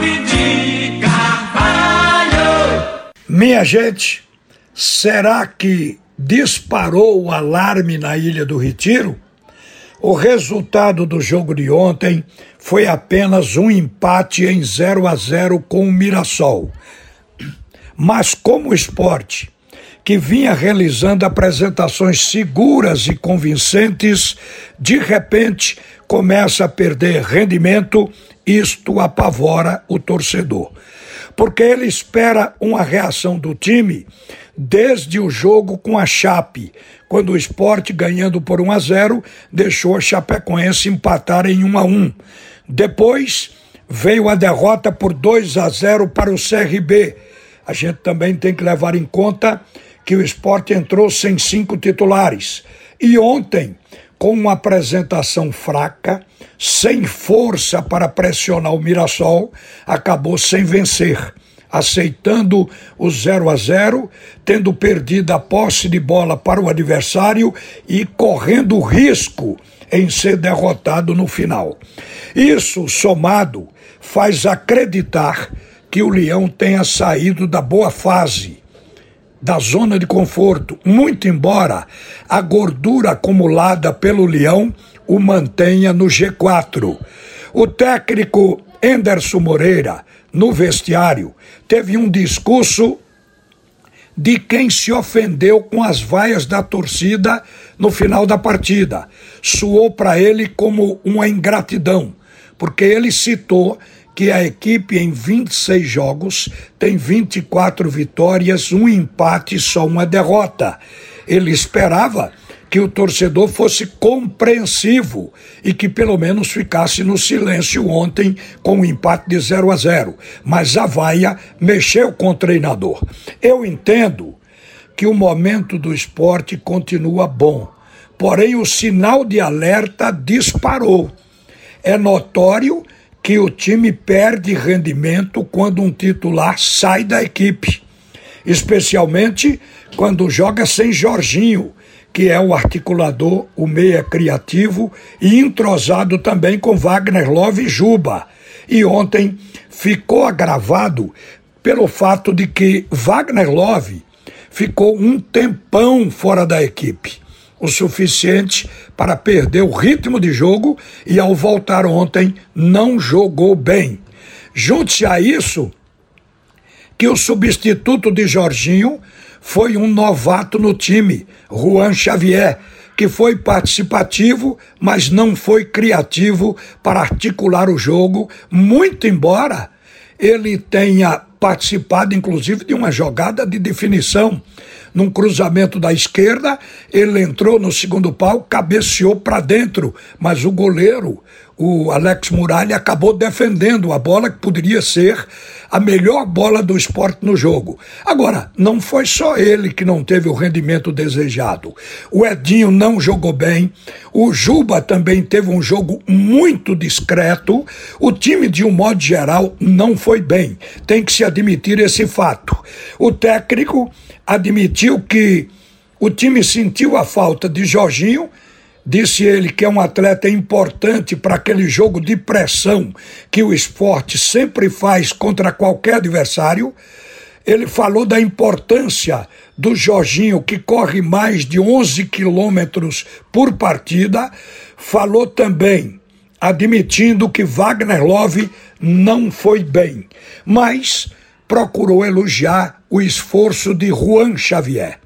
de Carvalho. Minha gente, será que disparou o alarme na Ilha do Retiro? O resultado do jogo de ontem foi apenas um empate em 0 a 0 com o Mirassol. Mas como o esporte, que vinha realizando apresentações seguras e convincentes, de repente começa a perder rendimento, isto apavora o torcedor. Porque ele espera uma reação do time desde o jogo com a Chape, quando o esporte, ganhando por 1 a 0, deixou a Chapecoense empatar em 1 a 1. Depois veio a derrota por 2 a 0 para o CRB. A gente também tem que levar em conta que o esporte entrou sem cinco titulares. E ontem, com uma apresentação fraca, sem força para pressionar o Mirassol, acabou sem vencer aceitando o 0 a 0, tendo perdido a posse de bola para o adversário e correndo risco em ser derrotado no final. Isso, somado, faz acreditar que o Leão tenha saído da boa fase, da zona de conforto, muito embora a gordura acumulada pelo Leão o mantenha no G4. O técnico Enderson Moreira no vestiário, teve um discurso de quem se ofendeu com as vaias da torcida no final da partida. Soou para ele como uma ingratidão, porque ele citou que a equipe em 26 jogos tem 24 vitórias, um empate e só uma derrota. Ele esperava que o torcedor fosse compreensivo e que pelo menos ficasse no silêncio ontem com o um empate de 0 a 0. Mas a vaia mexeu com o treinador. Eu entendo que o momento do esporte continua bom, porém o sinal de alerta disparou. É notório que o time perde rendimento quando um titular sai da equipe, especialmente quando joga sem Jorginho que é o articulador, o meia criativo e entrosado também com Wagner Love e Juba. E ontem ficou agravado pelo fato de que Wagner Love ficou um tempão fora da equipe, o suficiente para perder o ritmo de jogo e ao voltar ontem não jogou bem. Junte-se a isso que o substituto de Jorginho foi um novato no time, Juan Xavier, que foi participativo, mas não foi criativo para articular o jogo, muito embora ele tenha participado, inclusive, de uma jogada de definição. Num cruzamento da esquerda, ele entrou no segundo pau, cabeceou para dentro, mas o goleiro, o Alex Muralha, acabou defendendo a bola que poderia ser a melhor bola do esporte no jogo. Agora, não foi só ele que não teve o rendimento desejado. O Edinho não jogou bem, o Juba também teve um jogo muito discreto, o time, de um modo geral, não foi bem. Tem que se admitir esse fato. O técnico admitiu que o time sentiu a falta de Jorginho Disse ele que é um atleta importante para aquele jogo de pressão que o esporte sempre faz contra qualquer adversário. Ele falou da importância do Jorginho, que corre mais de 11 quilômetros por partida. Falou também, admitindo que Wagner Love não foi bem, mas procurou elogiar o esforço de Juan Xavier.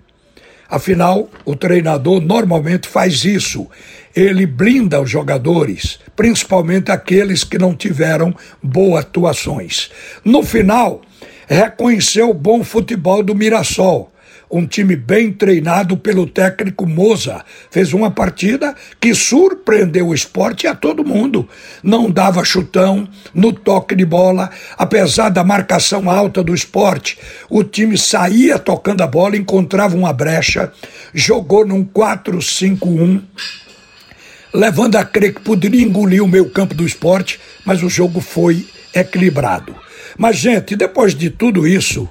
Afinal, o treinador normalmente faz isso. Ele blinda os jogadores, principalmente aqueles que não tiveram boas atuações. No final, reconheceu o bom futebol do Mirassol um time bem treinado pelo técnico Moza. Fez uma partida que surpreendeu o esporte a todo mundo. Não dava chutão no toque de bola, apesar da marcação alta do esporte. O time saía tocando a bola, encontrava uma brecha, jogou num 4-5-1 levando a crer que poderia engolir o meio campo do esporte, mas o jogo foi equilibrado. Mas, gente, depois de tudo isso,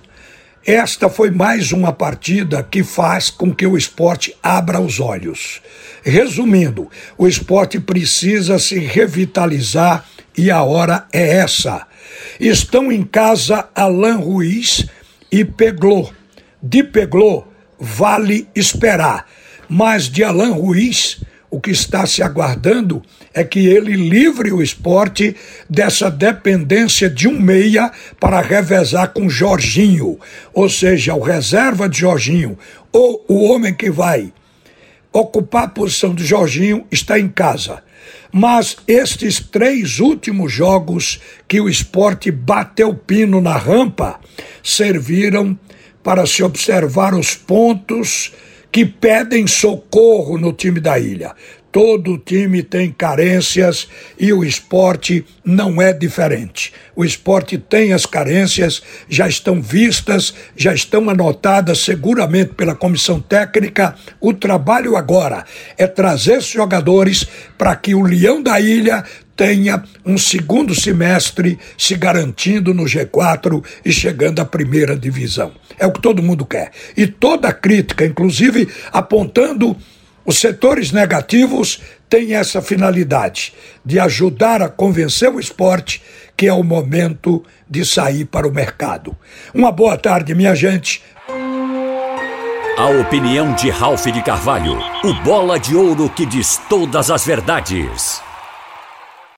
esta foi mais uma partida que faz com que o esporte abra os olhos. Resumindo, o esporte precisa se revitalizar e a hora é essa. Estão em casa Alain Ruiz e Peglô. De Peglô, vale esperar. Mas de Alain Ruiz, o que está se aguardando é que ele livre o esporte dessa dependência de um meia para revezar com Jorginho, ou seja, o reserva de Jorginho, ou o homem que vai ocupar a posição de Jorginho está em casa. Mas estes três últimos jogos que o esporte bateu pino na rampa serviram para se observar os pontos que pedem socorro no time da ilha. Todo time tem carências e o esporte não é diferente. O esporte tem as carências, já estão vistas, já estão anotadas seguramente pela comissão técnica. O trabalho agora é trazer esses jogadores para que o Leão da Ilha tenha um segundo semestre se garantindo no G4 e chegando à primeira divisão. É o que todo mundo quer. E toda crítica, inclusive apontando os setores negativos têm essa finalidade de ajudar a convencer o esporte que é o momento de sair para o mercado. Uma boa tarde, minha gente. A opinião de Ralph de Carvalho, o bola de ouro que diz todas as verdades.